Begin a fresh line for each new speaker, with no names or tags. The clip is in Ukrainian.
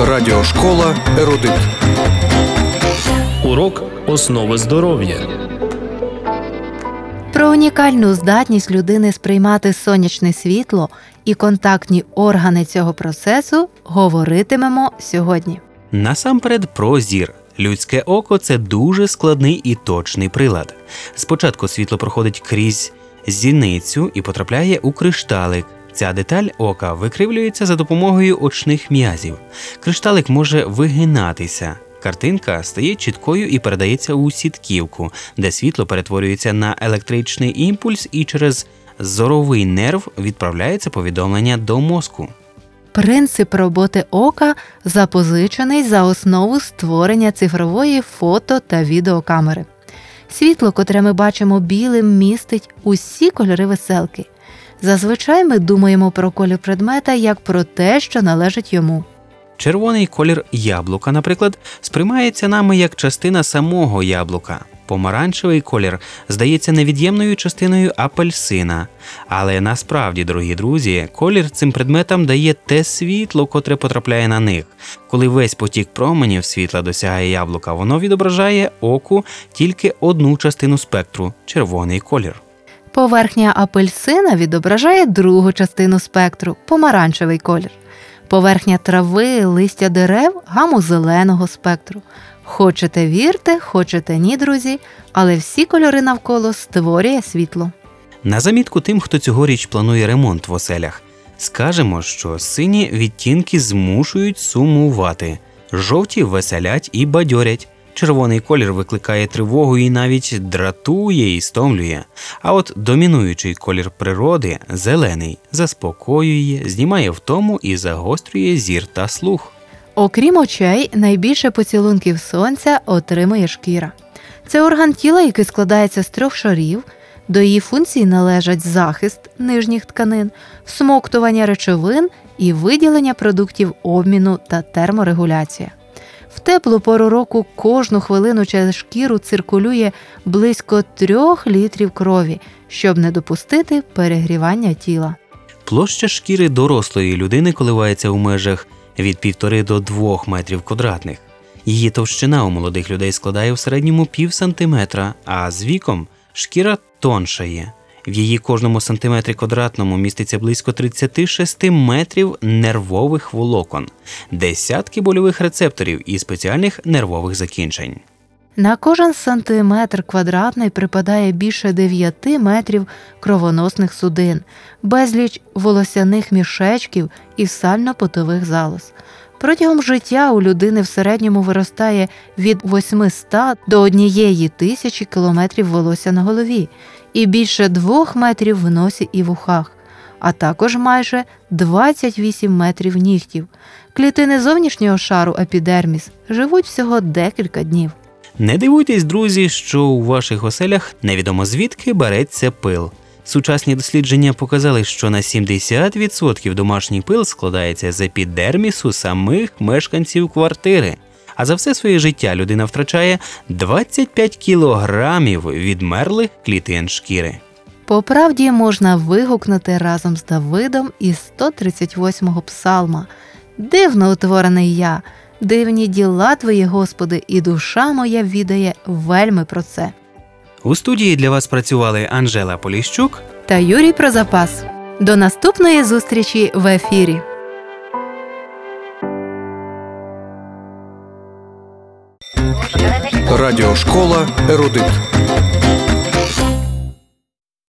Радіошкола Ерудит.
Урок основи здоров'я.
Про унікальну здатність людини сприймати сонячне світло і контактні органи цього процесу говоритимемо сьогодні.
Насамперед про зір. Людське око це дуже складний і точний прилад. Спочатку світло проходить крізь зіницю і потрапляє у кришталик. Ця деталь ока викривлюється за допомогою очних м'язів. Кришталик може вигинатися. Картинка стає чіткою і передається у сітківку, де світло перетворюється на електричний імпульс і через зоровий нерв відправляється повідомлення до мозку.
Принцип роботи ока запозичений за основу створення цифрової фото та відеокамери. Світло, котре ми бачимо білим, містить усі кольори веселки. Зазвичай ми думаємо про колір предмета як про те, що належить йому.
Червоний колір яблука, наприклад, сприймається нами як частина самого яблука. Помаранчевий колір здається невід'ємною частиною апельсина. Але насправді, дорогі друзі, колір цим предметам дає те світло, котре потрапляє на них. Коли весь потік променів світла досягає яблука, воно відображає оку тільки одну частину спектру червоний колір.
Поверхня апельсина відображає другу частину спектру помаранчевий колір. Поверхня трави, листя дерев гаму зеленого спектру. Хочете вірте, хочете ні, друзі, але всі кольори навколо створює світло.
На замітку тим, хто цьогоріч планує ремонт в оселях, скажемо, що сині відтінки змушують сумувати, жовті веселять і бадьорять. Червоний колір викликає тривогу і навіть дратує і стомлює. А от домінуючий колір природи зелений, заспокоює, знімає втому і загострює зір та слух.
Окрім очей, найбільше поцілунків сонця отримує шкіра. Це орган тіла, який складається з трьох шарів. До її функцій належать захист нижніх тканин, всмоктування речовин і виділення продуктів обміну та терморегуляція. В теплу пору року кожну хвилину через шкіру циркулює близько трьох літрів крові, щоб не допустити перегрівання тіла.
Площа шкіри дорослої людини коливається у межах від 1,5 до 2 метрів квадратних. Її товщина у молодих людей складає в середньому пів сантиметра, а з віком шкіра тоншає. В її кожному сантиметрі квадратному міститься близько 36 метрів нервових волокон, десятки больових рецепторів і спеціальних нервових закінчень.
На кожен сантиметр квадратний припадає більше 9 метрів кровоносних судин, безліч волосяних мішечків і сально-потових залоз. Протягом життя у людини в середньому виростає від 800 до 1 тисячі кілометрів волосся на голові і більше 2 метрів в носі і вухах, а також майже 28 метрів нігтів. Клітини зовнішнього шару епідерміс живуть всього декілька днів.
Не дивуйтесь, друзі, що у ваших оселях невідомо звідки береться пил. Сучасні дослідження показали, що на 70% домашній пил складається з епідермісу самих мешканців квартири. А за все своє життя людина втрачає 25 кілограмів відмерлих клітин шкіри.
По правді можна вигукнути разом з Давидом із 138-го псалма Дивно утворений я, дивні діла твої, Господи, і душа моя відає вельми про це.
У студії для вас працювали Анжела Поліщук
Та Юрій Прозапас. До наступної зустрічі в ефірі.
Радіошкола Ерудит.